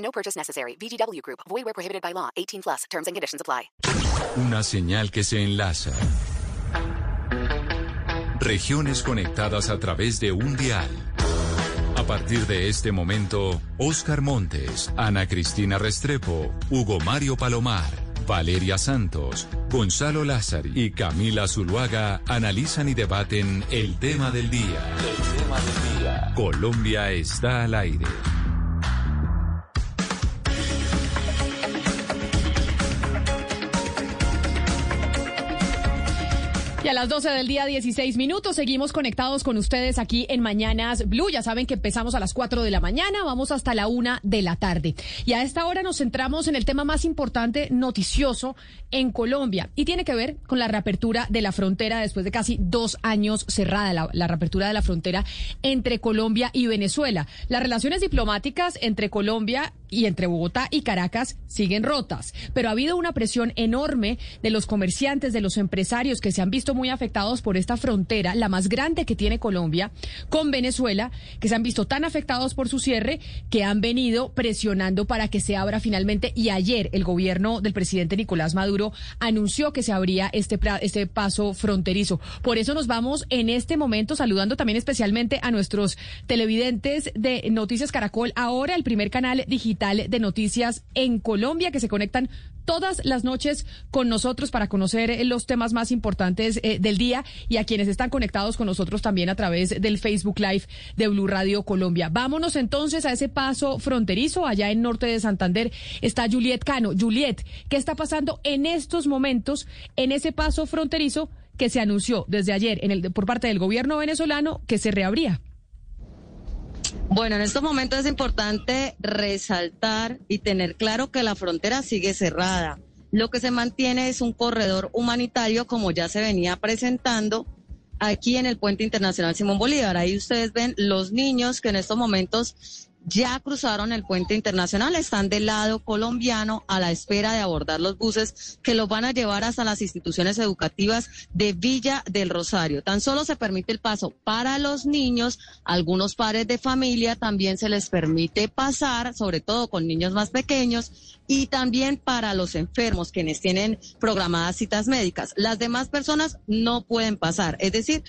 No purchase necessary. VGW Group. Void where prohibited by law. 18 plus. Terms and conditions apply. Una señal que se enlaza. Regiones conectadas a través de un dial. A partir de este momento, Oscar Montes, Ana Cristina Restrepo, Hugo Mario Palomar, Valeria Santos, Gonzalo Lázari y Camila Zuluaga analizan y debaten el tema del día. El tema del día. Colombia está al aire. Y a las 12 del día, 16 minutos, seguimos conectados con ustedes aquí en Mañanas Blue. Ya saben que empezamos a las 4 de la mañana, vamos hasta la 1 de la tarde. Y a esta hora nos centramos en el tema más importante, noticioso, en Colombia. Y tiene que ver con la reapertura de la frontera después de casi dos años cerrada, la, la reapertura de la frontera entre Colombia y Venezuela. Las relaciones diplomáticas entre Colombia y entre Bogotá y Caracas siguen rotas, pero ha habido una presión enorme de los comerciantes, de los empresarios que se han visto muy afectados por esta frontera, la más grande que tiene Colombia con Venezuela, que se han visto tan afectados por su cierre que han venido presionando para que se abra finalmente. Y ayer el gobierno del presidente Nicolás Maduro anunció que se abría este, este paso fronterizo. Por eso nos vamos en este momento saludando también especialmente a nuestros televidentes de Noticias Caracol, ahora el primer canal digital de noticias en Colombia que se conectan todas las noches con nosotros para conocer eh, los temas más importantes eh, del día y a quienes están conectados con nosotros también a través del Facebook Live de Blue Radio Colombia. Vámonos entonces a ese paso fronterizo allá en norte de Santander. Está Juliet Cano. Juliet, ¿qué está pasando en estos momentos en ese paso fronterizo que se anunció desde ayer en el, por parte del gobierno venezolano que se reabría? Bueno, en estos momentos es importante resaltar y tener claro que la frontera sigue cerrada. Lo que se mantiene es un corredor humanitario como ya se venía presentando aquí en el puente internacional Simón Bolívar. Ahí ustedes ven los niños que en estos momentos ya cruzaron el puente internacional, están del lado colombiano a la espera de abordar los buses que los van a llevar hasta las instituciones educativas de Villa del Rosario. Tan solo se permite el paso para los niños, algunos padres de familia también se les permite pasar, sobre todo con niños más pequeños, y también para los enfermos, quienes tienen programadas citas médicas. Las demás personas no pueden pasar, es decir,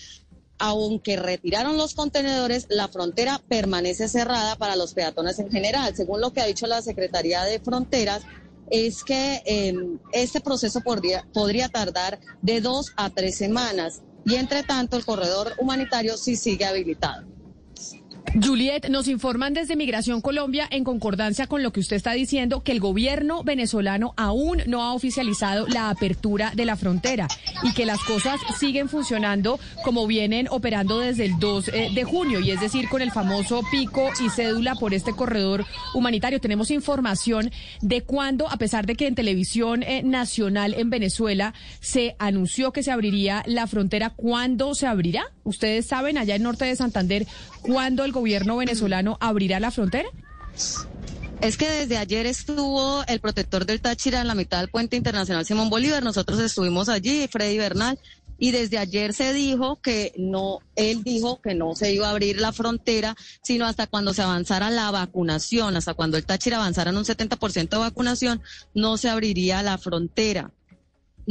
aunque retiraron los contenedores, la frontera permanece cerrada para los peatones en general. Según lo que ha dicho la Secretaría de Fronteras, es que em, este proceso podría, podría tardar de dos a tres semanas y entre tanto el corredor humanitario sí sigue habilitado. Juliet, nos informan desde Migración Colombia, en concordancia con lo que usted está diciendo, que el gobierno venezolano aún no ha oficializado la apertura de la frontera y que las cosas siguen funcionando como vienen operando desde el 2 eh, de junio, y es decir, con el famoso pico y cédula por este corredor humanitario. Tenemos información de cuándo, a pesar de que en televisión eh, nacional en Venezuela se anunció que se abriría la frontera, ¿cuándo se abrirá? ¿Ustedes saben allá en norte de Santander cuándo el gobierno venezolano abrirá la frontera? Es que desde ayer estuvo el protector del Táchira en la mitad del puente internacional Simón Bolívar. Nosotros estuvimos allí, Freddy Bernal, y desde ayer se dijo que no, él dijo que no se iba a abrir la frontera, sino hasta cuando se avanzara la vacunación, hasta cuando el Táchira avanzara en un 70% de vacunación, no se abriría la frontera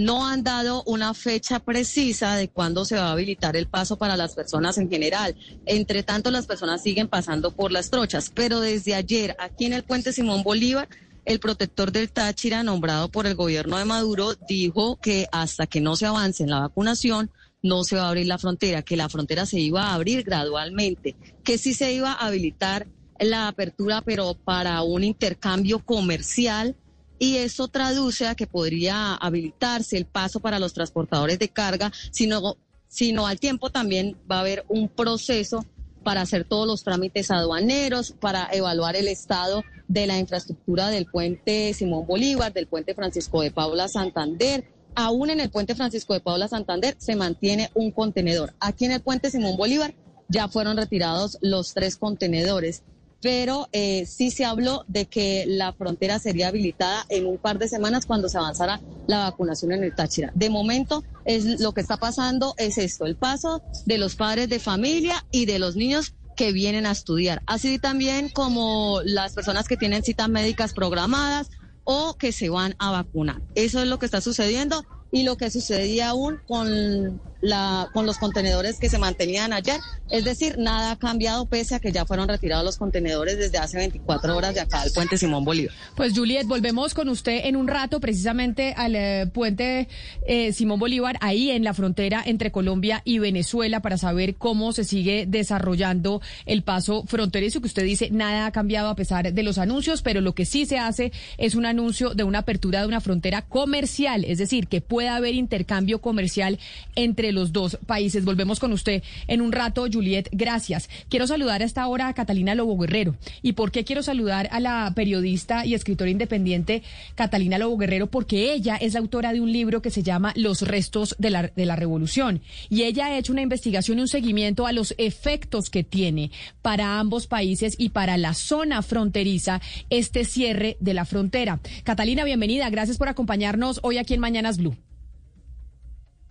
no han dado una fecha precisa de cuándo se va a habilitar el paso para las personas en general. Entre tanto, las personas siguen pasando por las trochas, pero desde ayer, aquí en el puente Simón Bolívar, el protector del Táchira, nombrado por el gobierno de Maduro, dijo que hasta que no se avance en la vacunación, no se va a abrir la frontera, que la frontera se iba a abrir gradualmente, que sí se iba a habilitar la apertura, pero para un intercambio comercial y eso traduce a que podría habilitarse el paso para los transportadores de carga, sino, sino al tiempo también va a haber un proceso para hacer todos los trámites aduaneros, para evaluar el estado de la infraestructura del puente Simón Bolívar, del puente Francisco de Paula Santander. Aún en el puente Francisco de Paula Santander se mantiene un contenedor. Aquí en el puente Simón Bolívar ya fueron retirados los tres contenedores pero eh, sí se habló de que la frontera sería habilitada en un par de semanas cuando se avanzara la vacunación en el Táchira. De momento, es lo que está pasando es esto, el paso de los padres de familia y de los niños que vienen a estudiar, así también como las personas que tienen citas médicas programadas o que se van a vacunar. Eso es lo que está sucediendo y lo que sucedía aún con la, con los contenedores que se mantenían ayer. Es decir, nada ha cambiado pese a que ya fueron retirados los contenedores desde hace 24 horas de acá del puente Simón Bolívar. Pues Juliet, volvemos con usted en un rato precisamente al eh, puente eh, Simón Bolívar, ahí en la frontera entre Colombia y Venezuela, para saber cómo se sigue desarrollando el paso fronterizo, que usted dice nada ha cambiado a pesar de los anuncios, pero lo que sí se hace es un anuncio de una apertura de una frontera comercial, es decir, que pueda haber intercambio comercial entre los dos países. Volvemos con usted en un rato, Juliet. Gracias. Quiero saludar a esta hora a Catalina Lobo Guerrero. ¿Y por qué quiero saludar a la periodista y escritora independiente Catalina Lobo Guerrero? Porque ella es la autora de un libro que se llama Los restos de la, de la revolución. Y ella ha hecho una investigación y un seguimiento a los efectos que tiene para ambos países y para la zona fronteriza este cierre de la frontera. Catalina, bienvenida. Gracias por acompañarnos hoy aquí en Mañanas Blue.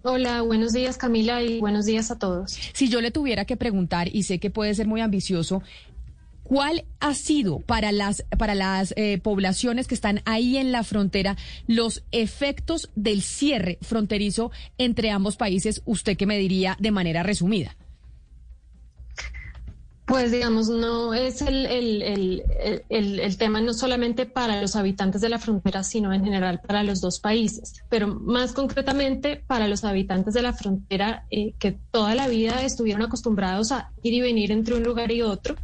Hola, buenos días Camila y buenos días a todos. Si yo le tuviera que preguntar, y sé que puede ser muy ambicioso, ¿cuál ha sido para las, para las eh, poblaciones que están ahí en la frontera los efectos del cierre fronterizo entre ambos países? Usted que me diría de manera resumida. Pues digamos, no es el, el, el, el, tema no solamente para los habitantes de la frontera, sino en general para los dos países, pero más concretamente para los habitantes de la frontera eh, que toda la vida estuvieron acostumbrados a ir y venir entre un lugar y otro.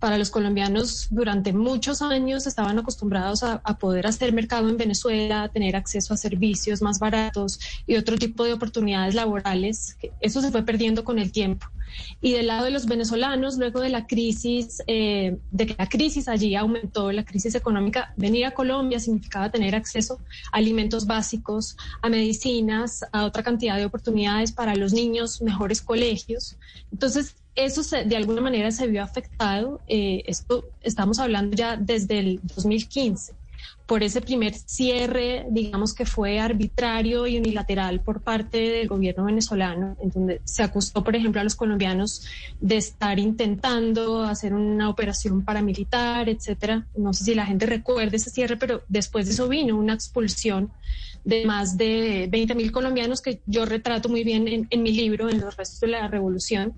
Para los colombianos durante muchos años estaban acostumbrados a, poder hacer mercado en Venezuela, tener acceso a servicios más baratos y otro tipo de oportunidades laborales. Eso se fue perdiendo con el tiempo. Y del lado de los venezolanos, luego de la crisis, eh, de que la crisis allí aumentó, la crisis económica, venir a Colombia significaba tener acceso a alimentos básicos, a medicinas, a otra cantidad de oportunidades para los niños, mejores colegios. Entonces, eso de alguna manera se vio afectado. Eh, esto estamos hablando ya desde el 2015 por ese primer cierre, digamos que fue arbitrario y unilateral por parte del gobierno venezolano, en donde se acusó, por ejemplo, a los colombianos de estar intentando hacer una operación paramilitar, etcétera. No sé si la gente recuerda ese cierre, pero después de eso vino una expulsión de más de 20 mil colombianos que yo retrato muy bien en, mi libro, en los restos de la revolución.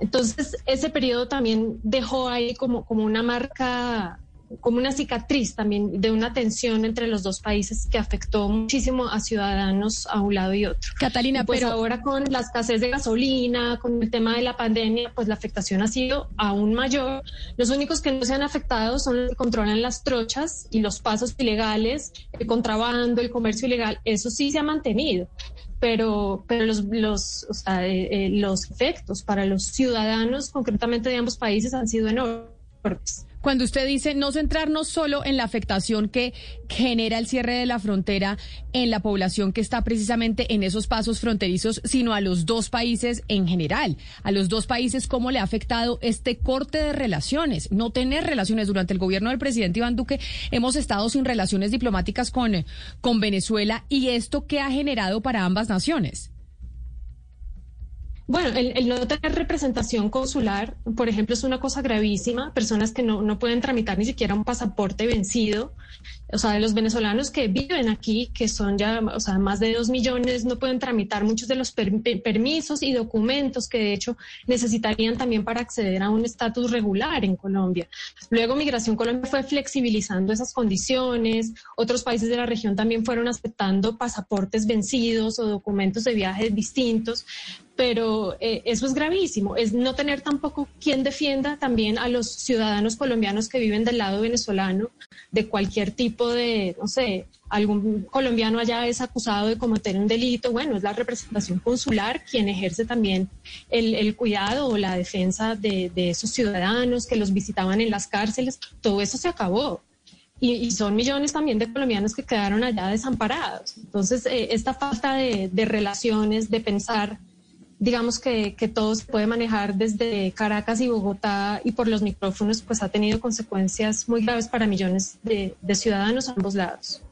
Entonces, ese periodo también dejó ahí como, como una marca como una cicatriz también de una tensión entre los dos países que afectó muchísimo a ciudadanos a un lado y otro. Catalina, pues pero ahora con la escasez de gasolina, con el tema de la pandemia, pues la afectación ha sido aún mayor. Los únicos que no se han afectado son los que controlan las trochas y los pasos ilegales, el contrabando, el comercio ilegal, eso sí se ha mantenido pero, pero los, los, o sea, eh, eh, los efectos para los ciudadanos, concretamente de ambos países, han sido enormes. Cuando usted dice no centrarnos solo en la afectación que genera el cierre de la frontera en la población que está precisamente en esos pasos fronterizos, sino a los dos países en general, a los dos países cómo le ha afectado este corte de relaciones, no tener relaciones. Durante el gobierno del presidente Iván Duque, hemos estado sin relaciones diplomáticas con, con Venezuela. Y esto qué ha generado para ambas naciones. Bueno, el, no tener representación consular, por ejemplo, es una cosa gravísima. Personas que no, no, pueden tramitar ni siquiera un pasaporte vencido. O sea, de los venezolanos que viven aquí, que son ya, o sea, más de dos millones, no pueden tramitar muchos de los permisos y documentos que de hecho necesitarían también para acceder a un estatus regular en Colombia. Luego, Migración Colombia fue flexibilizando esas condiciones. Otros países de la región también fueron aceptando pasaportes vencidos o documentos de viajes distintos pero eh, eso es gravísimo, es no tener tampoco quien defienda también a los ciudadanos colombianos que viven del lado venezolano de cualquier tipo de, no sé, algún colombiano allá es acusado de cometer un delito, bueno, es la representación consular quien ejerce también el, cuidado o la defensa de, esos ciudadanos que los visitaban en las cárceles, todo eso se acabó. Y, son millones también de colombianos que quedaron allá desamparados. Entonces, eh, esta falta de relaciones, de pensar digamos que, que, todo se puede manejar desde Caracas y Bogotá y por los micrófonos, pues ha tenido consecuencias muy graves para millones de, de ciudadanos a ambos lados.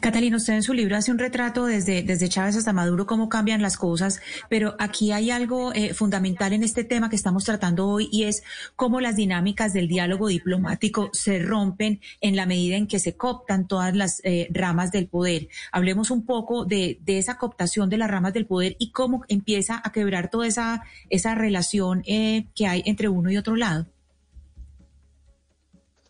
Catalina, usted en su libro hace un retrato desde, desde Chávez hasta Maduro, cómo cambian las cosas, pero aquí hay algo eh, fundamental en este tema que estamos tratando hoy y es cómo las dinámicas del diálogo diplomático se rompen en la medida en que se cooptan todas las eh, ramas del poder. Hablemos un poco de, de, esa cooptación de las ramas del poder y cómo empieza a quebrar toda esa, esa relación eh, que hay entre uno y otro lado.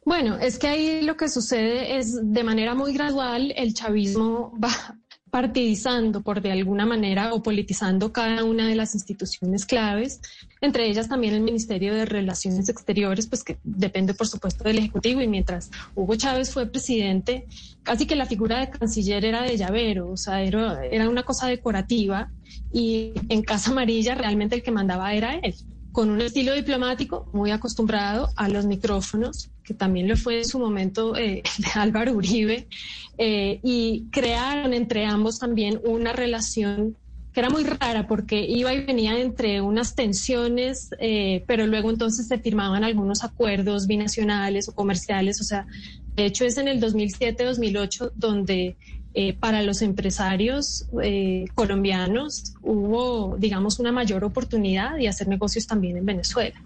Bueno, es que ahí lo que sucede es de manera muy gradual el chavismo va partidizando por de alguna manera o politizando cada una de las instituciones claves, entre ellas también el Ministerio de Relaciones Exteriores, pues que depende por supuesto del Ejecutivo. Y mientras Hugo Chávez fue presidente, casi que la figura de canciller era de llavero, o sea, era, era una cosa decorativa. Y en Casa Amarilla realmente el que mandaba era él con un estilo diplomático muy acostumbrado a los micrófonos, que también lo fue en su momento eh, de Álvaro Uribe, eh, y crearon entre ambos también una relación que era muy rara porque iba y venía entre unas tensiones, eh, pero luego entonces se firmaban algunos acuerdos binacionales o comerciales, o sea, de hecho es en el 2007-2008 donde eh, para los empresarios eh, colombianos hubo, digamos, una mayor oportunidad de hacer negocios también en Venezuela.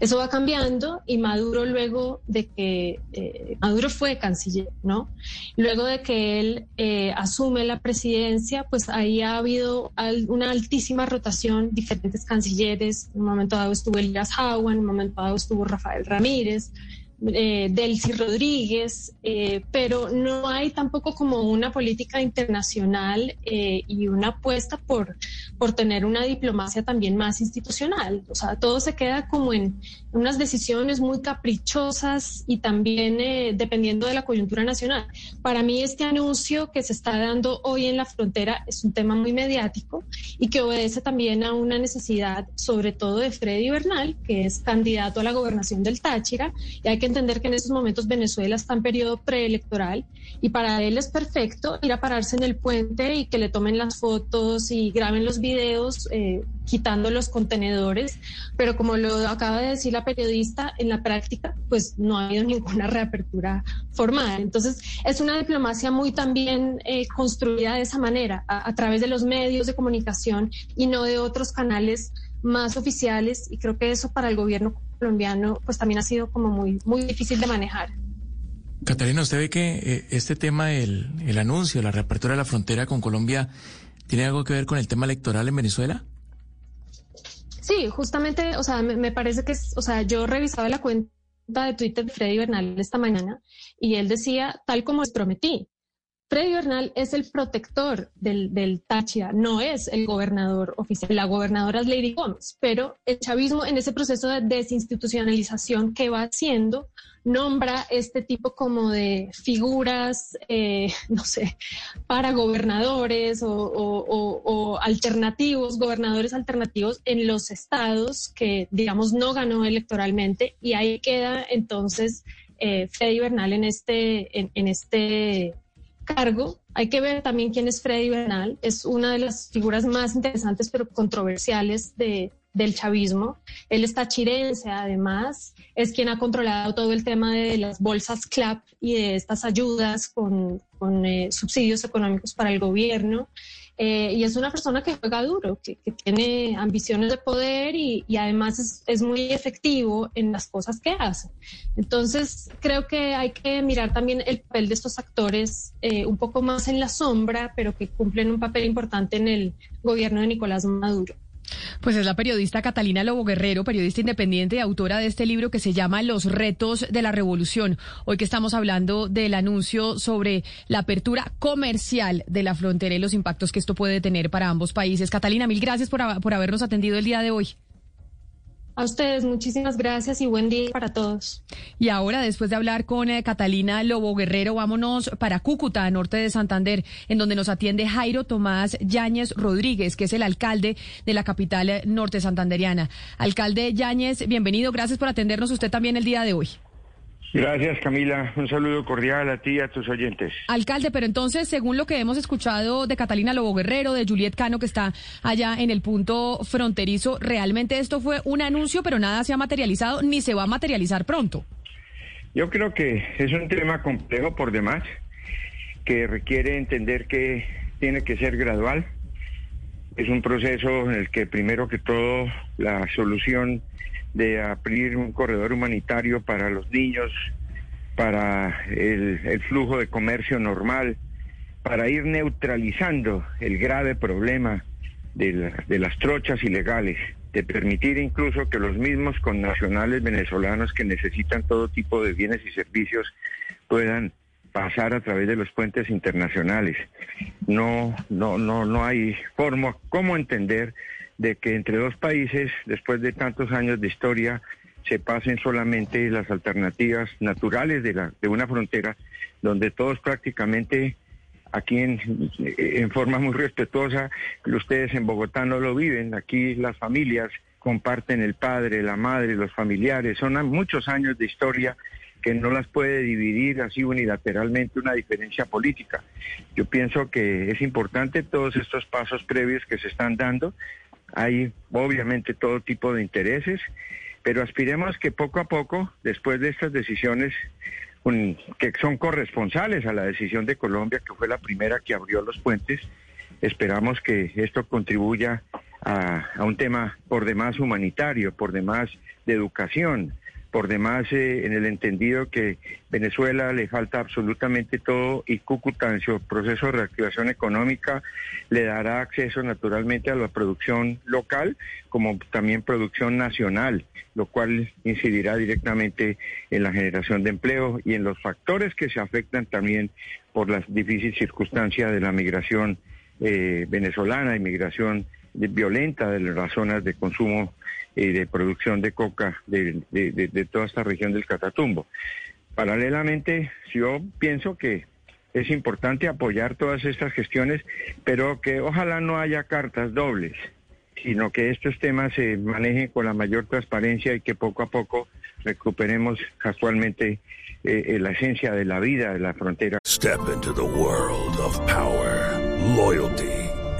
Eso va cambiando y Maduro luego de que, eh, Maduro fue canciller, ¿no? Luego de que él asume la presidencia, pues ahí ha habido una altísima rotación, diferentes cancilleres, en un momento dado estuvo Elías Jaua, en un momento dado estuvo Rafael Ramírez, eh, Delcy Rodríguez, eh, pero no hay tampoco como una política internacional eh, y una apuesta por, por tener una diplomacia también más institucional. O sea, todo se queda como en unas decisiones muy caprichosas y también eh, dependiendo de la coyuntura nacional. Para mí este anuncio que se está dando hoy en la frontera es un tema muy mediático y que obedece también a una necesidad, sobre todo de Freddy Bernal, que es candidato a la gobernación del Táchira, y hay que entender que en estos momentos Venezuela está en periodo preelectoral y para él es perfecto ir a pararse en el puente y que le tomen las fotos y graben los videos eh, quitando los contenedores, pero como lo acaba de decir la periodista, en la práctica pues no ha habido ninguna reapertura formal. Entonces es una diplomacia muy también eh, construida de esa manera, a, a través de los medios de comunicación y no de otros canales más oficiales y creo que eso para el gobierno colombiano pues también ha sido como muy, muy difícil de manejar. Catalina, ¿usted ve que eh, este tema, el, el anuncio, la reapertura de la frontera con Colombia, tiene algo que ver con el tema electoral en Venezuela? Sí, justamente, o sea, me, parece que, o sea, yo revisaba la cuenta de Twitter de Freddy Bernal esta mañana y él decía, tal como les prometí, Freddy Bernal es el protector del, Táchira, no es el gobernador oficial. La gobernadora es Lady Gómez, pero el chavismo en ese proceso de desinstitucionalización que va haciendo nombra este tipo como de figuras, eh, no sé, para gobernadores o, alternativos, gobernadores alternativos en los estados que, digamos, no ganó electoralmente y ahí queda entonces eh, Freddy Bernal en este, en este cargo. Hay que ver también quién es Freddy Bernal. Es una de las figuras más interesantes pero controversiales de, del chavismo. Él está chirense, además, es quien ha controlado todo el tema de las bolsas CLAP y de estas ayudas con, con eh, subsidios económicos para el gobierno. Eh, y es una persona que juega duro, que, tiene ambiciones de poder y, además es, muy efectivo en las cosas que hace. Entonces, creo que hay que mirar también el papel de estos actores eh, un poco más en la sombra, pero que cumplen un papel importante en el gobierno de Nicolás Maduro. Pues es la periodista Catalina Lobo Guerrero, periodista independiente y autora de este libro que se llama Los retos de la revolución. Hoy que estamos hablando del anuncio sobre la apertura comercial de la frontera y los impactos que esto puede tener para ambos países. Catalina, mil gracias por, por habernos atendido el día de hoy. Ustedes, muchísimas gracias y buen día para todos. Y ahora, después de hablar con eh, Catalina Lobo Guerrero, vámonos para Cúcuta, norte de Santander, en donde nos atiende Jairo Tomás Yáñez Rodríguez, que es el alcalde de la capital eh, norte santanderiana. Alcalde Yáñez, bienvenido, gracias por atendernos usted también el día de hoy. Gracias, Camila. Un saludo cordial a ti y a tus oyentes. Alcalde, pero entonces, según lo que hemos escuchado de Catalina Lobo Guerrero, de Juliet Cano, que está allá en el punto fronterizo, realmente esto fue un anuncio, pero nada se ha materializado ni se va a materializar pronto. Yo creo que es un tema complejo por demás, que requiere entender que tiene que ser gradual. Es un proceso en el que primero que todo la solución de abrir un corredor humanitario para los niños, para el, flujo de comercio normal, para ir neutralizando el grave problema de, de, las trochas ilegales, de permitir incluso que los mismos connacionales venezolanos que necesitan todo tipo de bienes y servicios puedan pasar a través de los puentes internacionales. No, no, no, no hay forma cómo entender de que entre dos países, después de tantos años de historia, se pasen solamente las alternativas naturales de, la, de una frontera donde todos prácticamente aquí en, en forma muy respetuosa, ustedes en Bogotá no lo viven, aquí las familias comparten el padre, la madre, los familiares, son muchos años de historia que no las puede dividir así unilateralmente una diferencia política. Yo pienso que es importante todos estos pasos previos que se están dando, hay obviamente todo tipo de intereses, pero aspiremos que poco a poco, después de estas decisiones que son corresponsales a la decisión de Colombia, que fue la primera que abrió los puentes, esperamos que esto contribuya a, a un tema por demás humanitario, por demás de educación, por demás eh, en el entendido que Venezuela le falta absolutamente todo y Cúcuta en su proceso de reactivación económica le dará acceso naturalmente a la producción local como también producción nacional, lo cual incidirá directamente en la generación de empleo y en los factores que se afectan también por las difíciles circunstancias de la migración eh, venezolana, inmigración violenta de las zonas de consumo y de producción de coca de, de, toda esta región del Catatumbo. Paralelamente, yo pienso que es importante apoyar todas estas gestiones, pero que ojalá no haya cartas dobles, sino que estos temas se manejen con la mayor transparencia y que poco a poco recuperemos casualmente eh, eh, la esencia de la vida de la frontera. Step into the world of power, loyalty.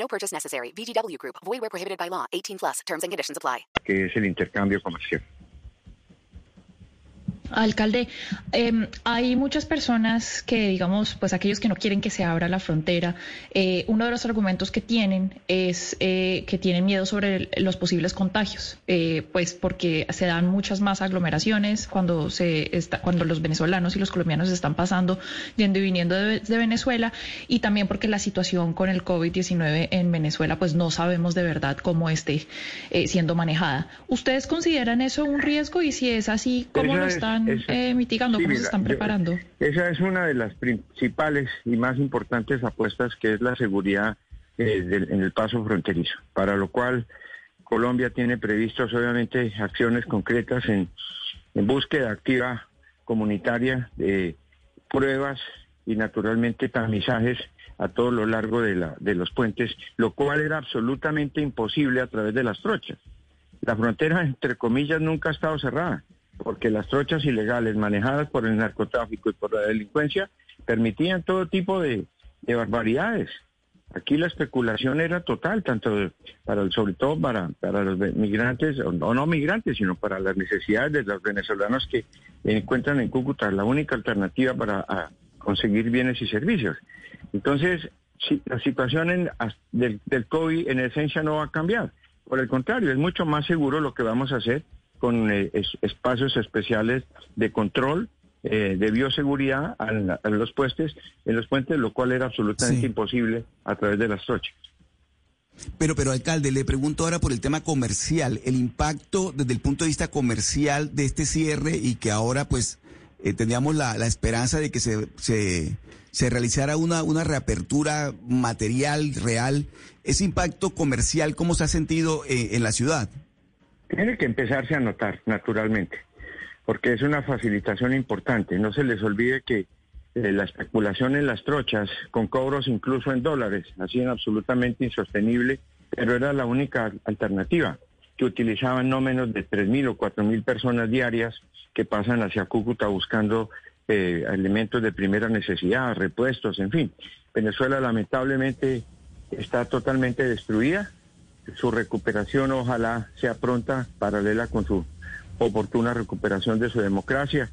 No purchase necessary. VGW Group. Void where prohibited by law. 18 plus. Terms and conditions apply. Que es el intercambio comercial. Alcalde, eh, hay muchas personas que, digamos, pues aquellos que no quieren que se abra la frontera, eh, uno de los argumentos que tienen es eh, que tienen miedo sobre los posibles contagios, eh, pues porque se dan muchas más aglomeraciones cuando se está, cuando los venezolanos y los colombianos están pasando yendo y viniendo de, de Venezuela y también porque la situación con el COVID-19 en Venezuela, pues no sabemos de verdad cómo esté eh, siendo manejada. ¿Ustedes consideran eso un riesgo y si es así, cómo lo están? Eh, mitigando? ¿Cómo se están preparando? esa es una de las principales y más importantes apuestas que es la seguridad eh, en el paso fronterizo, para lo cual Colombia tiene previstos obviamente acciones concretas en, en búsqueda activa comunitaria de pruebas y naturalmente tamizajes a todo lo largo de, la, de los puentes, lo cual era absolutamente imposible a través de las trochas. La frontera, entre comillas, nunca ha estado cerrada porque las trochas ilegales manejadas por el narcotráfico y por la delincuencia permitían todo tipo de, barbaridades. Aquí la especulación era total, tanto para sobre todo para, para los migrantes, o no, migrantes, sino para las necesidades de los venezolanos que encuentran en Cúcuta la única alternativa para conseguir bienes y servicios. Entonces, la situación del, del COVID en esencia no va a cambiar. Por el contrario, es mucho más seguro lo que vamos a hacer con eh, espacios especiales de control eh, de bioseguridad en, los puentes, en los puentes, lo cual era absolutamente imposible a través de las trochas. Pero, pero alcalde, le pregunto ahora por el tema comercial, el impacto desde el punto de vista comercial de este cierre y que ahora pues eh, tendríamos la, esperanza de que se, se, realizara una, una reapertura material, real. Ese impacto comercial, ¿cómo se ha sentido eh, en la ciudad? Tiene que empezarse a notar, naturalmente porque es una facilitación importante. No se les olvide que eh, la especulación en las trochas, con cobros incluso en dólares, hacían absolutamente insostenible, pero era la única alternativa que utilizaban no menos de 3.000 o 4.000 personas diarias que pasan hacia Cúcuta buscando eh, elementos de primera necesidad, repuestos, en fin. Venezuela lamentablemente está totalmente destruida. Su recuperación ojalá sea pronta, paralela con su oportuna recuperación de su democracia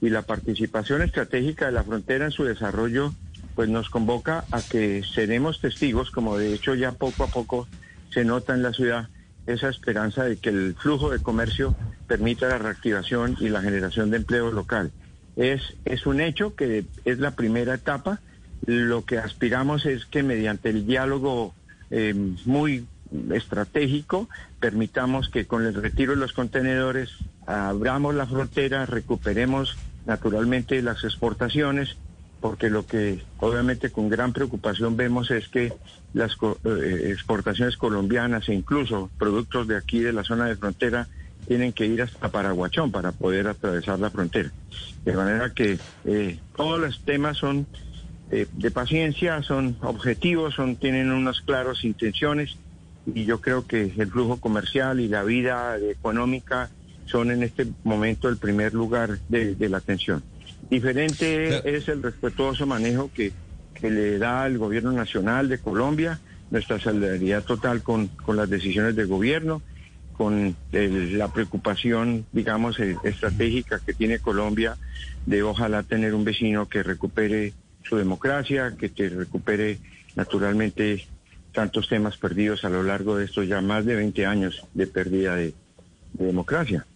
y la participación estratégica de la frontera en su desarrollo pues nos convoca a que seremos testigos, como de hecho ya poco a poco se nota en la ciudad, esa esperanza de que el flujo de comercio permita la reactivación y la generación de empleo local. Es, es un hecho que es la primera etapa. Lo que aspiramos es que mediante el diálogo eh, muy estratégico, permitamos que con el retiro de los contenedores abramos la frontera, recuperemos naturalmente las exportaciones, porque lo que obviamente con gran preocupación vemos es que las eh, exportaciones colombianas e incluso productos de aquí de la zona de frontera tienen que ir hasta Paraguachón para poder atravesar la frontera. De manera que eh, todos los temas son eh, de paciencia, son objetivos, son, tienen unas claras intenciones y yo creo que el flujo comercial y la vida económica son en este momento el primer lugar de, la atención. Diferente es el respetuoso manejo que, que, le da el gobierno nacional de Colombia, nuestra solidaridad total con, con las decisiones del gobierno, con la preocupación, digamos, eh, estratégica que tiene Colombia de ojalá tener un vecino que recupere su democracia, que te recupere naturalmente tantos temas perdidos a lo largo de estos ya más de 20 años de pérdida de, democracia.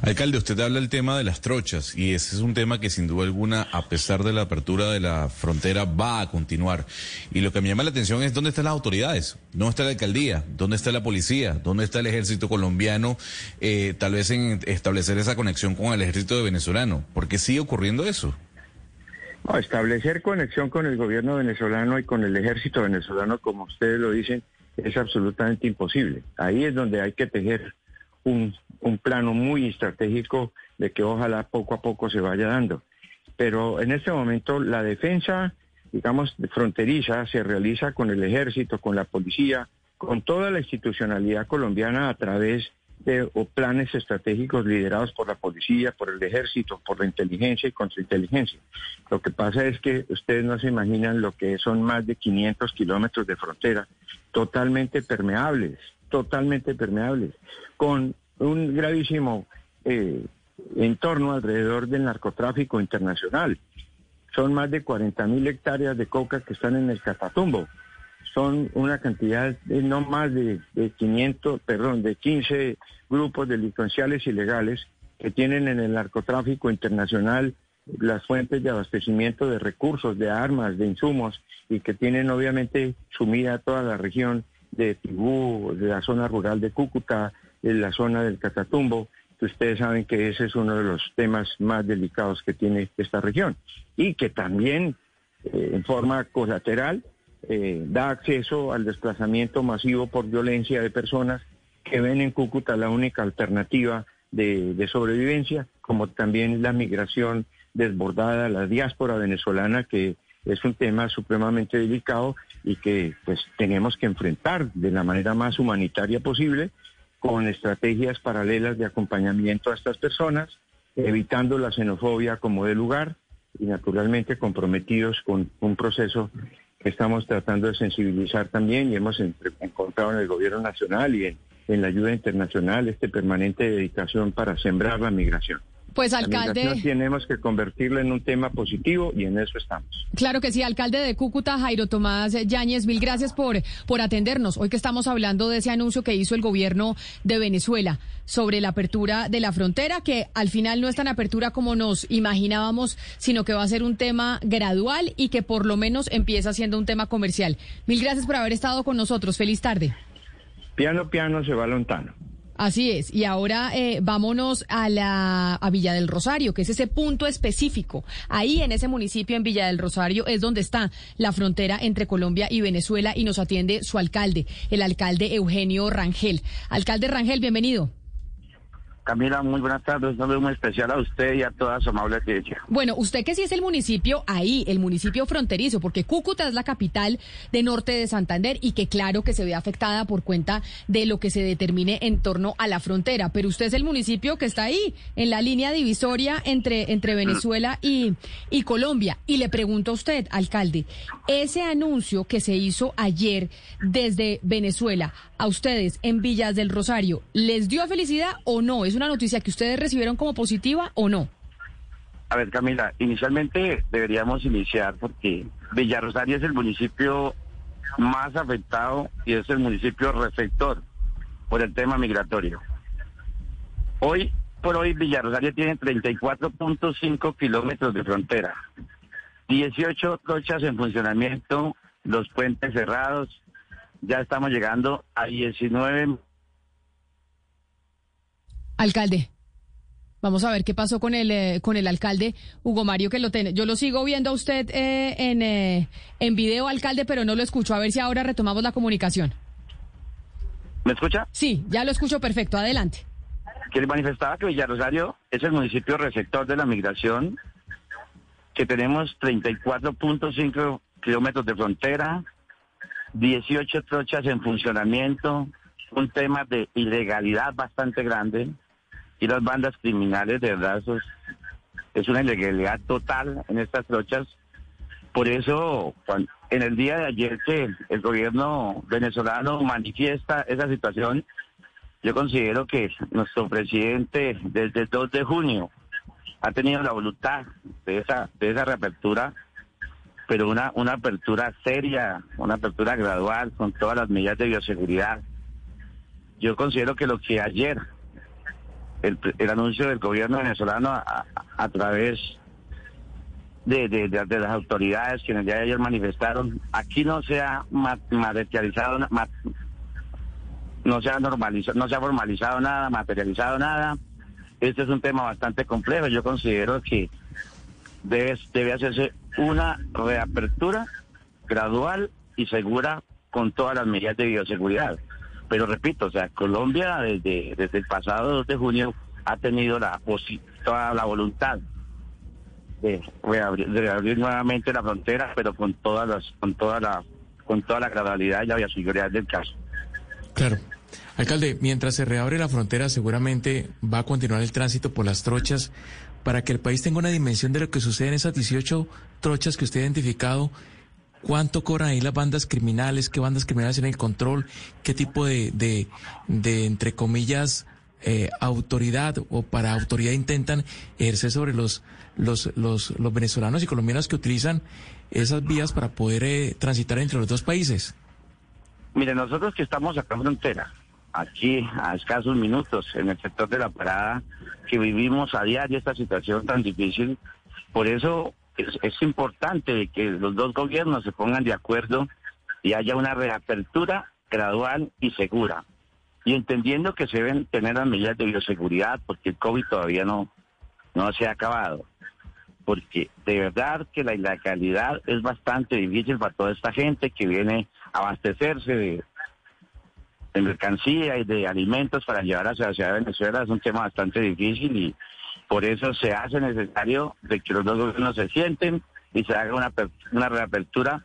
Alcalde, usted habla del tema de las trochas y ese es un tema que sin duda alguna, a pesar de la apertura de la frontera, va a continuar. Y lo que me llama la atención es dónde están las autoridades, dónde está la alcaldía, dónde está la policía, dónde está el ejército colombiano, eh, tal vez en establecer esa conexión con el ejército venezolano. ¿Por qué sigue ocurriendo eso? Establecer conexión con el gobierno venezolano y con el ejército venezolano, como ustedes lo dicen, es absolutamente imposible. Ahí es donde hay que tejer un, plano muy estratégico de que ojalá poco a poco se vaya dando. Pero en este momento la defensa, digamos, fronteriza se realiza con el ejército, con la policía, con toda la institucionalidad colombiana a través o planes estratégicos liderados por la policía, por el ejército, por la inteligencia y contrainteligencia. Lo que pasa es que ustedes no se imaginan lo que son más de 500 kilómetros de frontera totalmente permeables, totalmente permeables, con un gravísimo eh, entorno alrededor del narcotráfico internacional. Son más de 40 mil hectáreas de coca que están en el Catatumbo son una cantidad de no más de, 500, perdón, de 15 grupos delincuenciales ilegales que tienen en el narcotráfico internacional las fuentes de abastecimiento de recursos, de armas, de insumos y que tienen obviamente sumida toda la región de Tibú, de la zona rural de Cúcuta, de la zona del Catatumbo, que ustedes saben que ese es uno de los temas más delicados que tiene esta región y que también eh, en forma colateral eh, da acceso al desplazamiento masivo por violencia de personas que ven en Cúcuta la única alternativa de, sobrevivencia, como también la migración desbordada, la diáspora venezolana, que es un tema supremamente delicado y que pues tenemos que enfrentar de la manera más humanitaria posible con estrategias paralelas de acompañamiento a estas personas, evitando la xenofobia como de lugar y naturalmente comprometidos con un proceso estamos tratando de sensibilizar también y hemos encontrado en el gobierno nacional y en, en la ayuda internacional este permanente dedicación para sembrar la migración. Pues alcalde, tenemos que convertirla en un tema positivo y en eso estamos. claro que sí, alcalde de Cúcuta, Jairo Tomás Yáñez, mil gracias por, por atendernos. Hoy que estamos hablando de ese anuncio que hizo el gobierno de Venezuela sobre la apertura de la frontera, que al final no es tan apertura como nos imaginábamos, sino que va a ser un tema gradual y que por lo menos empieza siendo un tema comercial. Mil gracias por haber estado con nosotros. Feliz tarde. Piano, piano se va lontano. Así es. Y ahora eh, vámonos a la a Villa del Rosario, que es ese punto específico. Ahí en ese municipio, en Villa del Rosario, es donde está la frontera entre Colombia y Venezuela y nos atiende su alcalde, el alcalde Eugenio Rangel. Alcalde Rangel, bienvenido. Camila, muy buenas tardes. Un saludo muy especial a usted y a toda su amable audiencia. Bueno, usted que sí es el municipio ahí, el municipio fronterizo, porque Cúcuta es la capital de norte de Santander y que claro que se ve afectada por cuenta de lo que se determine en torno a la frontera, pero usted es el municipio que está ahí, en la línea divisoria entre, entre Venezuela y, y Colombia. Y le pregunto a usted, alcalde, ese anuncio que se hizo ayer desde Venezuela a ustedes en Villas del Rosario, ¿les dio felicidad o no? ¿Es una noticia que ustedes recibieron como positiva o no? A ver, Camila, inicialmente deberíamos iniciar porque Villarosario es el municipio más afectado y es el municipio receptor por el tema migratorio. Hoy por hoy Villarosario tiene 34.5 kilómetros de frontera, 18 trochas en funcionamiento, los puentes cerrados, ya estamos llegando a 19 Alcalde. Vamos a ver qué pasó con el eh, con el alcalde Hugo Mario que lo tiene. Yo lo sigo viendo a usted eh, en eh, en video, alcalde, pero no lo escucho. A ver si ahora retomamos la comunicación. ¿Me escucha? Sí, ya lo escucho perfecto. Adelante. que le manifestaba que Villarosario es el municipio receptor de la migración, que tenemos 34.5 kilómetros de frontera, 18 trochas en funcionamiento, un tema de ilegalidad bastante grande, y las bandas criminales, de verdad, es, es una ilegalidad total en estas trochas. Por eso, en el día de ayer que el gobierno venezolano manifiesta esa situación, yo considero que nuestro presidente desde el 2 de junio ha tenido la voluntad de esa, de esa reapertura, pero una, una apertura seria, una apertura gradual con todas las medidas de bioseguridad. Yo considero que lo que ayer el, anuncio del gobierno venezolano a, través de, de- de- de las autoridades que en el día de ayer manifestaron, aquí no se ha ma- materializado, no se ha normalizado, no se ha formalizado nada, materializado nada. Este es un tema bastante complejo. Yo considero que debe, debe hacerse una reapertura gradual y segura con todas las medidas de bioseguridad. Pero repito, o sea, Colombia desde, desde el pasado 2 de junio ha tenido la toda la voluntad de reabrir, de reabrir nuevamente la frontera, pero con todas las, con toda la, con toda la gradualidad y la bioseguridad del caso. Claro. Alcalde, mientras se reabre la frontera, seguramente va a continuar el tránsito por las trochas para que el país tenga una dimensión de lo que sucede en esas 18 trochas que usted ha identificado. ¿Cuánto cobran ahí las bandas criminales? ¿Qué bandas criminales tienen el control? ¿Qué tipo de, de, de entre comillas, eh, autoridad o para autoridad intentan ejercer sobre los, los, los, los venezolanos y colombianos que utilizan esas vías para poder eh, transitar entre los dos países? Mire, nosotros que estamos acá en frontera, aquí a escasos minutos, en el sector de la parada, que vivimos a diario esta situación tan difícil, por eso es, importante que los dos gobiernos se pongan de acuerdo y haya una reapertura gradual y segura. Y entendiendo que se deben tener las medidas de bioseguridad, porque el COVID todavía no, no se ha acabado. Porque de verdad que la ilegalidad es bastante difícil para toda esta gente que viene a abastecerse de, de mercancía y de alimentos para llevar hacia de Venezuela. Es un tema bastante difícil y por eso se hace necesario de que los dos gobiernos se sienten y se haga una, una reapertura,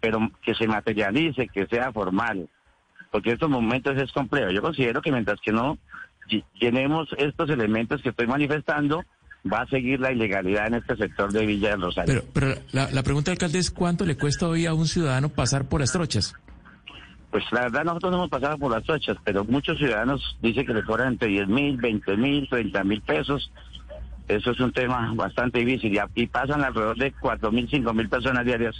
pero que se materialice, que sea formal porque en estos momentos es complejo. Yo considero que mientras que no ll- llenemos estos elementos que estoy manifestando, va a seguir la ilegalidad en este sector de Villa del Rosario. Pero, pero la, la pregunta, alcalde, es cuánto le cuesta hoy a un ciudadano pasar por las trochas. Pues la verdad nosotros no hemos pasado por las trochas, pero muchos ciudadanos dicen que le cobran entre 10 mil, 20 mil, 30 mil pesos. Eso es un tema bastante difícil y, y pasan alrededor de 4 mil, 5 mil personas diarias.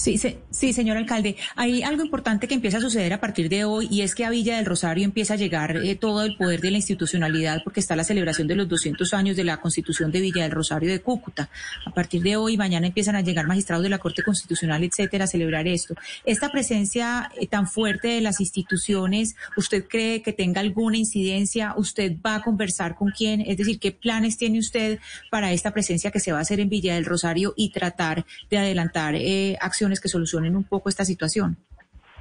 Sí, se- sí, señor alcalde. Hay algo importante que empieza a suceder a partir de hoy y es que a Villa del Rosario empieza a llegar eh, todo el poder de la institucionalidad porque está la celebración de los 200 años de la Constitución de Villa del Rosario de Cúcuta. A partir de hoy, mañana empiezan a llegar magistrados de la Corte Constitucional, etcétera, a celebrar esto. Esta presencia eh, tan fuerte de las instituciones, ¿usted cree que tenga alguna incidencia? ¿Usted va a conversar con quién? Es decir, ¿qué planes tiene usted para esta presencia que se va a hacer en Villa del Rosario y tratar de adelantar eh, acciones que solucionen un poco esta situación?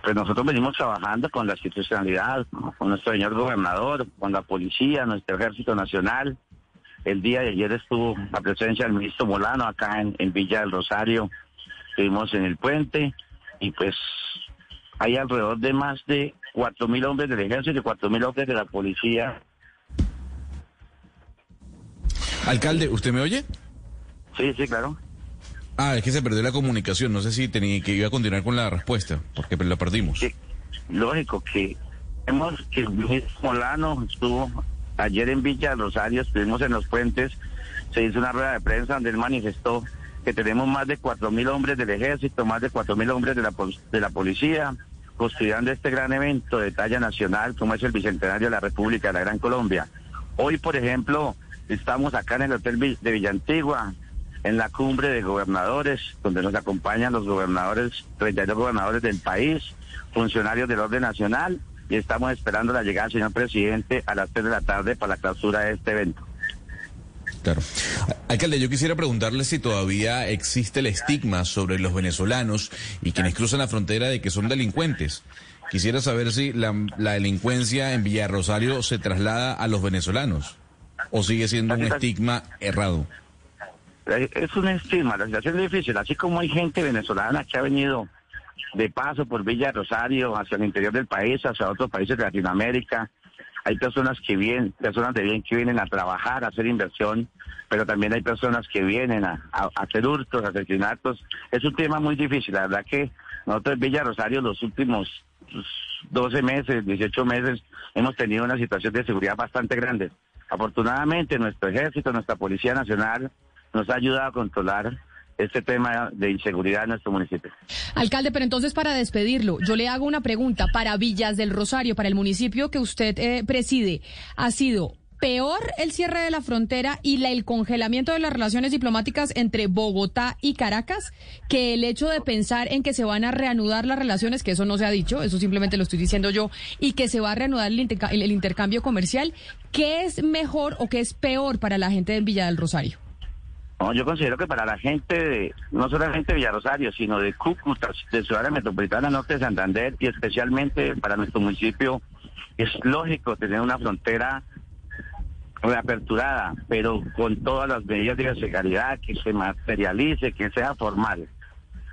Pues nosotros venimos trabajando con la institucionalidad, con nuestro señor gobernador, con la policía, nuestro ejército nacional. El día de ayer estuvo la presencia del ministro Molano acá en, en Villa del Rosario. Estuvimos en el puente y pues hay alrededor de más de cuatro mil hombres del ejército y cuatro mil hombres de la policía. Alcalde, ¿usted me oye? Sí, sí, claro. Ah, es que se perdió la comunicación. No sé si tenía que iba a continuar con la respuesta, porque la perdimos. lógico que hemos que ministro Molano estuvo ayer en Villa Rosario, estuvimos en los puentes, se hizo una rueda de prensa donde él manifestó que tenemos más de cuatro mil hombres del ejército, más de cuatro mil hombres de la, de la policía, custodiando este gran evento de talla nacional como es el Bicentenario de la República de la Gran Colombia. Hoy, por ejemplo, estamos acá en el Hotel de Villantigua, en la cumbre de gobernadores, donde nos acompañan los gobernadores, 32 gobernadores del país, funcionarios del orden nacional, y estamos esperando la llegada del señor presidente a las 3 de la tarde para la clausura de este evento. Claro. Alcalde, yo quisiera preguntarle si todavía existe el estigma sobre los venezolanos y quienes cruzan la frontera de que son delincuentes. Quisiera saber si la, la delincuencia en Villarrosario se traslada a los venezolanos o sigue siendo un estigma errado. Eh, Es un estigma, la situación es difícil, así como hay gente venezolana que ha venido de paso por Villa Rosario hacia el interior del país, hacia otros países de Latinoamérica. Hay personas que vienen, personas de bien que vienen a trabajar, a hacer inversión, pero también hay personas que vienen a, hacer hurtos, asesinatos. Es un tema muy difícil, la verdad que nosotros en Villa Rosario los últimos pues, 12 meses, 18 meses, hemos tenido una situación de seguridad bastante grande. Afortunadamente nuestro ejército, nuestra Policía Nacional nos ha ayudado a controlar este tema de inseguridad en nuestro municipio. Alcalde, pero entonces para despedirlo, yo le hago una pregunta. Para Villas del Rosario, para el municipio que usted eh, preside, ¿ha sido peor el cierre de la frontera y la- el congelamiento de las relaciones diplomáticas entre Bogotá y Caracas que el hecho de pensar en que se van a reanudar las relaciones, que eso no se ha dicho, eso simplemente lo estoy diciendo yo, y que se va a reanudar el, interca- el- intercambio comercial? ¿Qué es mejor o qué es peor para la gente de Villa del Rosario? No, yo considero que para la gente de, no solamente de Villarosario, sino de Cúcuta, de Ciudad Metropolitana Norte de Santander y especialmente para nuestro municipio, es lógico tener una frontera reaperturada, pero con todas las medidas de seguridad, que se materialice, que sea formal.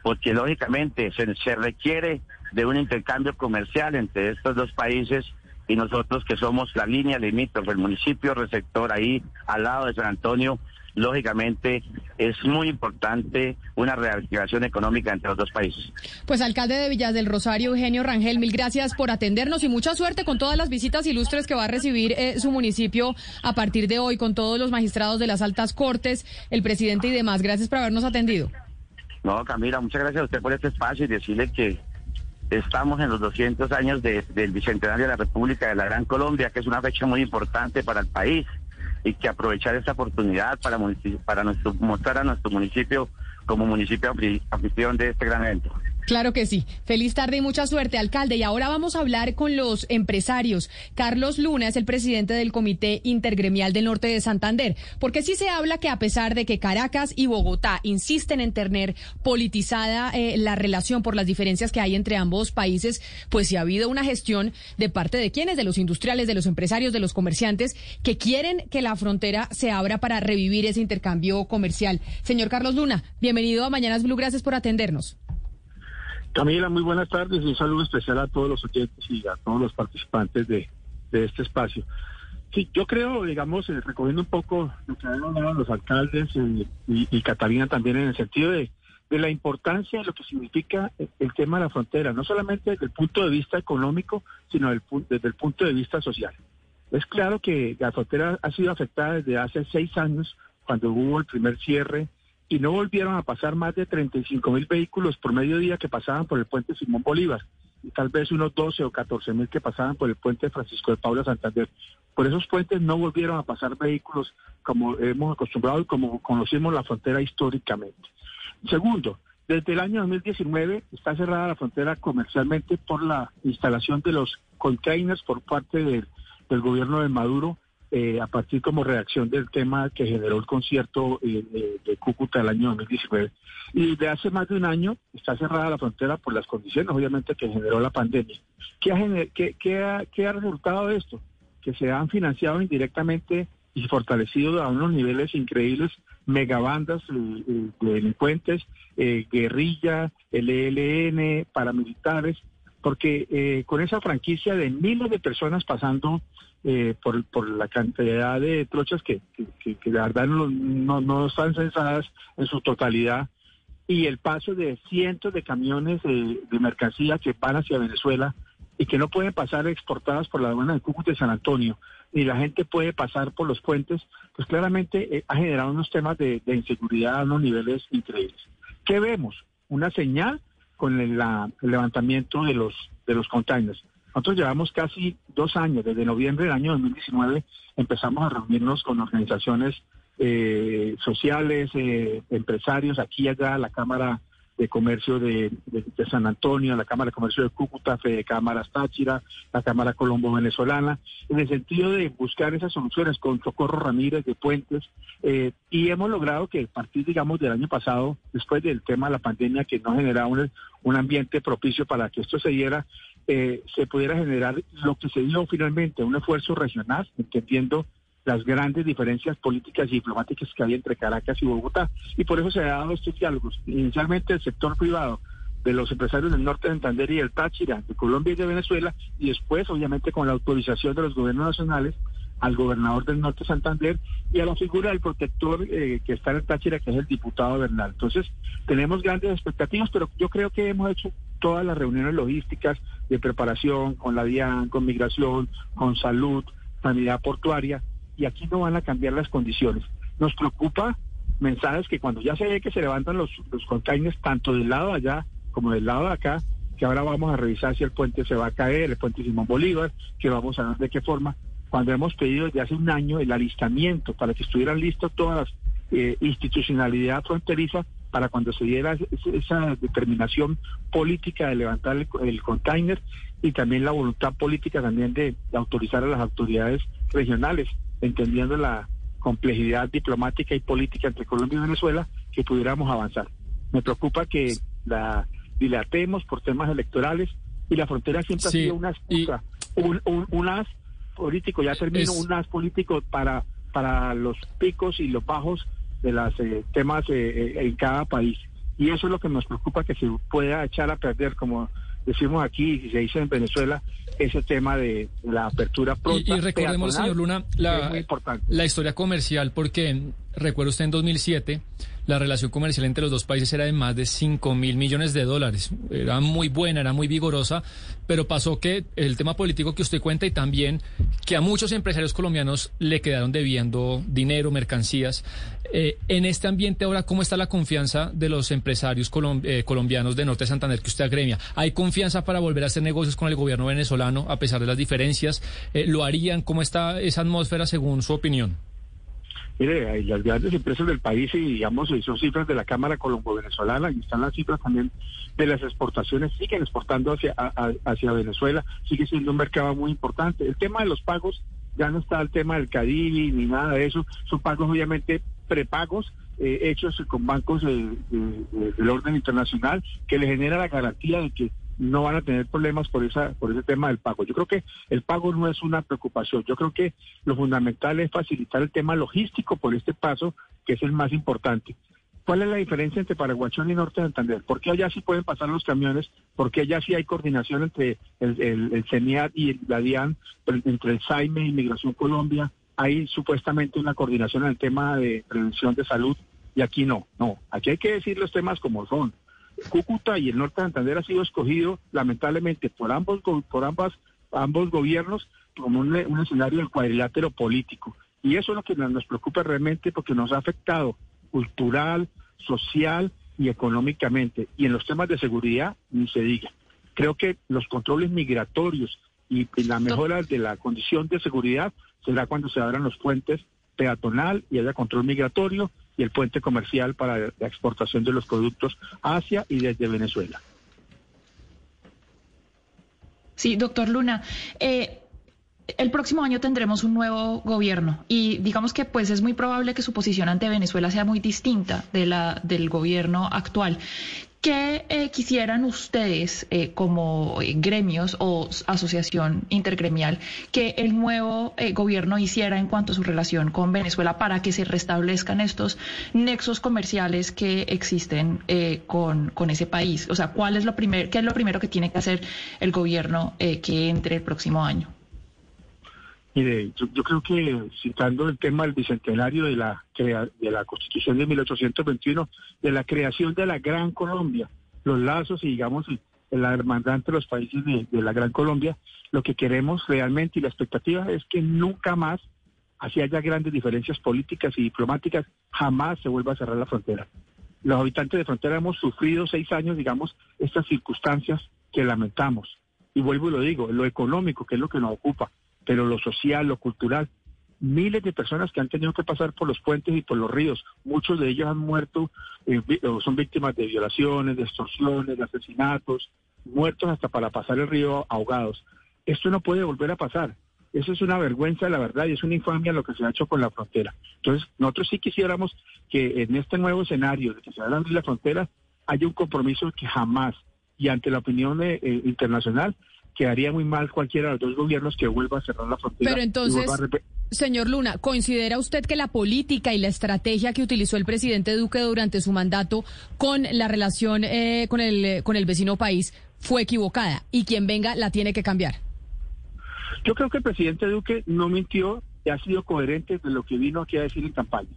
Porque lógicamente se, se requiere de un intercambio comercial entre estos dos países y nosotros que somos la línea limítrofe, el municipio receptor ahí al lado de San Antonio, lógicamente es muy importante una reactivación económica entre los dos países. Pues alcalde de Villas del Rosario, Eugenio Rangel, mil gracias por atendernos y mucha suerte con todas las visitas ilustres que va a recibir eh, su municipio a partir de hoy, con todos los magistrados de las altas cortes, el presidente y demás. Gracias por habernos atendido. No, Camila, muchas gracias a usted por este espacio y decirle que estamos en los 200 años de- del Bicentenario de la República de la Gran Colombia, que es una fecha muy importante para el país y que aprovechar esta oportunidad para, mostrar a nuestro municipio como municipio anfi- anfitrión de este gran evento. Claro que sí. Feliz tarde y mucha suerte, alcalde. Y ahora vamos a hablar con los empresarios. Carlos Luna es el presidente del Comité Intergremial del Norte de Santander. Porque sí se habla que a pesar de que Caracas y Bogotá insisten en tener politizada eh, la relación por las diferencias que hay entre ambos países, pues sí ha habido una gestión de parte de quienes, de los industriales, de los empresarios, de los comerciantes, que quieren que la frontera se abra para revivir ese intercambio comercial. Señor Carlos Luna, bienvenido a Mañanas Blue. Gracias por atendernos. Camila, muy buenas tardes y un saludo especial a todos los oyentes y a todos los participantes de, este espacio. Sí, yo creo, digamos, eh, recogiendo un poco lo que han hablado los alcaldes y, Catalina también en el sentido de, la importancia de lo que significa el, tema de la frontera, no solamente desde el punto de vista económico, sino del desde el punto de vista social. Es claro que la frontera ha sido afectada desde hace seis años, cuando hubo el primer cierre, y no volvieron a pasar más de 35 mil vehículos por mediodía que pasaban por el puente Simón Bolívar, y tal vez unos 12 o 14 mil que pasaban por el puente Francisco de Paula Santander. Por esos puentes no volvieron a pasar vehículos como hemos acostumbrado y como conocimos la frontera históricamente. Segundo, desde el año 2019 está cerrada la frontera comercialmente por la instalación de los containers por parte del, del gobierno de Maduro, eh, a partir como reacción del tema que generó el concierto eh, de, de Cúcuta el año 2019. Y desde hace más de un año está cerrada la frontera por las condiciones, obviamente, que generó la pandemia. ¿Qué ha, gener- qué- ha- qué ha resultado de esto? Que se han financiado indirectamente y fortalecido a unos niveles increíbles megabandas eh, eh, de delincuentes, eh, guerrilla, el ELN, paramilitares, porque eh, con esa franquicia de miles de personas pasando eh, por, la cantidad de trochas que, que, la verdad no, no, no están censadas en su totalidad, y el paso de cientos de camiones de, mercancía que van hacia Venezuela y que no pueden pasar exportadas por la aduana de Cúcuta y San Antonio, ni la gente puede pasar por los puentes, pues claramente eh, ha generado unos temas de inseguridad a unos niveles increíbles. ¿Qué vemos? Una señal con el, la- el levantamiento de los, de los containers. Nosotros llevamos casi dos años, desde noviembre del año 2019 empezamos a reunirnos con organizaciones eh, sociales, eh, empresarios, aquí y allá, la Cámara de Comercio de, de- San Antonio, la Cámara de Comercio de Cúcuta, Fede Cámaras Táchira, la Cámara Colombo Venezolana, en el sentido de buscar esas soluciones con Socorro Ramírez de Puentes, eh, y hemos logrado que a partir, digamos, del año pasado, después del tema de la pandemia que no generaba un, un ambiente propicio para que esto se diera, eh, se pudiera generar lo que se dio finalmente, un esfuerzo regional, entendiendo las grandes diferencias políticas y diplomáticas que hay entre Caracas y Bogotá. Y por eso se han dado estos diálogos. Inicialmente el sector privado de los empresarios del norte de Santander y del Táchira, de Colombia y de Venezuela, y después, obviamente, con la autorización de los gobiernos nacionales, al gobernador del norte de Santander y a la figura del protector eh, que está en el Táchira, que es el diputado Bernal. Entonces, tenemos grandes expectativas, pero yo creo que hemos hecho todas las reuniones logísticas de preparación con la DIAN, con migración, con salud, sanidad portuaria, y aquí no van a cambiar las condiciones. Nos preocupa mensajes que cuando ya se ve que se levantan los, los containers, tanto del lado de allá como del lado de acá, que ahora vamos a revisar si el puente se va a caer, el puente Simón Bolívar, que vamos a ver de qué forma, cuando hemos pedido desde hace un año el alistamiento para que estuvieran listas todas las eh, institucionalidad fronteriza para cuando se diera es- esa determinación política de levantar el, el container y también la voluntad política también de autorizar a las autoridades regionales, entendiendo la complejidad diplomática y política entre Colombia y Venezuela, que pudiéramos avanzar. Me preocupa que la dilatemos por temas electorales y la frontera siempre Sí, ha sido una excusa, un, un, un as político, ya termino, Es- un as político para, para los picos y los bajos de los temas eh, eh, en cada país. Y eso es lo que nos preocupa, que se pueda echar a perder, como decimos aquí y se dice en Venezuela, ese tema de la apertura pronta. Y, y recordemos, señor Luna, la historia comercial, porque recuerdo usted en 2007, la relación comercial entre los dos países era de más de 5 mil millones de dólares. Era muy buena, era muy vigorosa, pero pasó que el tema político que usted cuenta y también que a muchos empresarios colombianos le quedaron debiendo dinero, mercancías. Eh, en este ambiente ahora, ¿cómo está la confianza de los empresarios eh, colombianos de Norte de Santander que usted agremia? ¿Hay confianza para volver a hacer negocios con el gobierno venezolano a pesar de las diferencias? Eh, ¿Lo harían? ¿Cómo está esa atmósfera según su opinión? Mire, hay las grandes empresas del país y digamos, son cifras de la Cámara Colombo-Venezolana y están las cifras también de las exportaciones, siguen exportando hacia, a- hacia Venezuela, sigue siendo un mercado muy importante. El tema de los pagos ya no está el tema del Cadivi ni nada de eso, son pagos obviamente prepagos eh, hechos con bancos eh, de- del orden internacional que le genera la garantía de que no van a tener problemas por esa por ese tema del pago. Yo creo que el pago no es una preocupación. Yo creo que lo fundamental es facilitar el tema logístico por este paso, que es el más importante. ¿Cuál es la diferencia entre Paraguachón y Norte de Santander? ¿Por qué allá sí pueden pasar los camiones? ¿Por qué allá sí hay coordinación entre el, el, el CENIAT y la DIAN, entre el SAIME y Migración Colombia? Hay supuestamente una coordinación en el tema de prevención de salud y aquí no. No, aquí hay que decir los temas como son. Cúcuta y el Norte de Santander ha sido escogido lamentablemente por ambos, por ambas, ambos gobiernos como un, un escenario del cuadrilátero político. Y eso es lo que nos preocupa realmente porque nos ha afectado cultural, social y económicamente. Y en los temas de seguridad, ni se diga. Creo que los controles migratorios y la mejora de la condición de seguridad será cuando se abran los puentes peatonal y haya control migratorio y el puente comercial para la exportación de los productos hacia y desde Venezuela. Sí, doctor Luna. Eh, el próximo año tendremos un nuevo gobierno y digamos que pues es muy probable que su posición ante Venezuela sea muy distinta de la del gobierno actual. ¿Qué eh, quisieran ustedes eh, como eh, gremios o asociación intergremial que el nuevo gobierno hiciera en cuanto a su relación con Venezuela para que se restablezcan estos nexos comerciales que existen con, con, ese país? O sea, ¿cuál es lo primer, ¿qué es lo primero que tiene que hacer el gobierno que entre el próximo año? Mire, yo, creo que citando el tema del bicentenario de la, de la Constitución de 1821, de la creación de la Gran Colombia, los lazos y digamos la hermandad entre los países de, la Gran Colombia, lo que queremos realmente y la expectativa es que nunca más, así haya grandes diferencias políticas y diplomáticas, jamás se vuelva a cerrar la frontera. Los habitantes de frontera hemos sufrido seis años, digamos, estas circunstancias que lamentamos. Y vuelvo y lo digo, lo económico, que es lo que nos ocupa, pero lo social, lo cultural. Miles de personas que han tenido que pasar por los puentes y por los ríos, muchos de ellos han muerto eh, son víctimas de violaciones, de extorsiones, de asesinatos, muertos hasta para pasar el río ahogados. Esto no puede volver a pasar. Eso es una vergüenza, la verdad, y es una infamia lo que se ha hecho con la frontera. Entonces, nosotros sí quisiéramos que en este nuevo escenario de que se va a la frontera haya un compromiso que jamás, y ante la opinión eh, eh, internacional, quedaría muy mal cualquiera de los dos gobiernos que vuelva a cerrar la frontera. Pero entonces, señor Luna, ¿considera usted que la política y la estrategia que utilizó el presidente Duque durante su mandato con la relación eh, con, el, con el vecino país fue equivocada y quien venga la tiene que cambiar? Yo creo que el presidente Duque no mintió y ha sido coherente de lo que vino aquí a decir en campaña.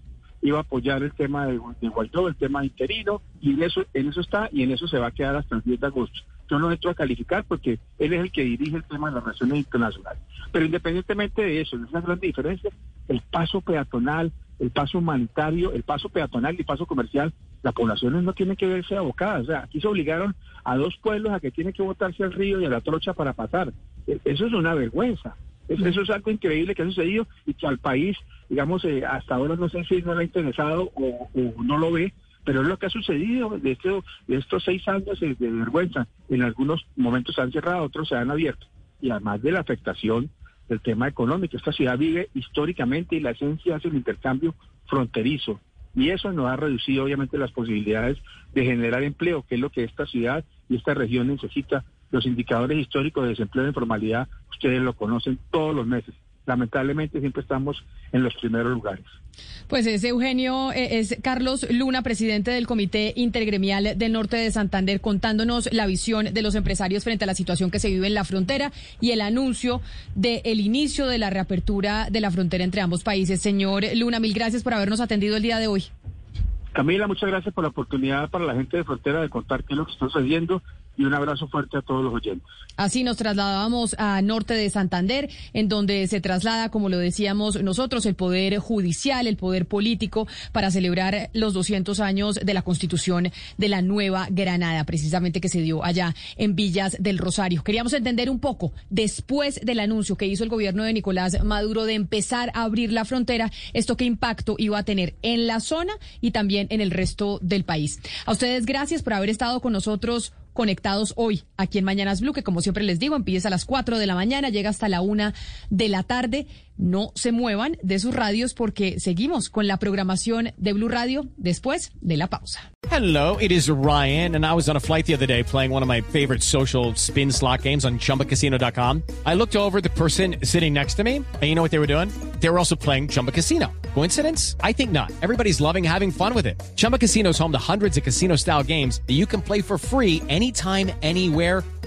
Iba a apoyar el tema de, de Guaidó, el tema interino, y en eso, en eso está y en eso se va a quedar hasta el 10 de agosto yo no entro a calificar porque él es el que dirige el tema de las relaciones internacionales. Pero independientemente de eso, es una gran diferencia, el paso peatonal, el paso humanitario, el paso peatonal y el paso comercial, las poblaciones no tienen que verse abocadas. O sea, aquí se obligaron a dos pueblos a que tienen que botarse al río y a la trocha para pasar. E, eso es una vergüenza. Eso es algo increíble que ha sucedido y que al país, digamos, eh, hasta ahora no sé si no le ha interesado o no lo ve, pero es lo que ha sucedido de, de estos seis años de, vergüenza. En algunos momentos se han cerrado, otros se han abierto. Y además de la afectación del tema económico, esta ciudad vive históricamente y la esencia es el intercambio fronterizo. Y eso nos ha reducido obviamente las posibilidades de generar empleo, que es lo que esta ciudad y esta región necesita. Los indicadores históricos de desempleo e informalidad, ustedes lo conocen todos los meses lamentablemente siempre estamos en los primeros lugares. Pues es Eugenio, eh, es Carlos Luna, presidente del Comité Intergremial del Norte de Santander, contándonos la visión de los empresarios frente a la situación que se vive en la frontera y el anuncio del inicio de la reapertura de la frontera entre ambos países. Señor Luna, mil gracias por habernos atendido el día de hoy. Camila, muchas gracias por la oportunidad para la gente de frontera de contar qué es lo que está sucediendo y un abrazo fuerte a todos los oyentes. Así nos trasladábamos a norte de Santander, en donde se traslada, como lo decíamos nosotros, el poder judicial, el poder político, para celebrar los 200 años de la constitución de la Nueva Granada, precisamente que se dio allá en Villas del Rosario. Queríamos entender un poco, después del anuncio que hizo el gobierno de Nicolás Maduro de empezar a abrir la frontera, esto qué impacto iba a tener en la zona y también en el resto del país. A ustedes gracias por haber estado con nosotros conectados hoy aquí en Mañanas Blue, que como siempre les digo, empieza a las 4 de la mañana, llega hasta la 1 de la tarde. No se muevan de sus radios porque seguimos con la programación de Blue Radio después de la pausa. Hello, it is Ryan, and I was on a flight the other day playing one of my favorite social spin slot games on chumbacasino.com. I looked over the person sitting next to me, and you know what they were doing? They were also playing Chumba Casino. Coincidence? I think not. Everybody's loving having fun with it. Chumba Casino home to hundreds of casino style games that you can play for free anytime, anywhere,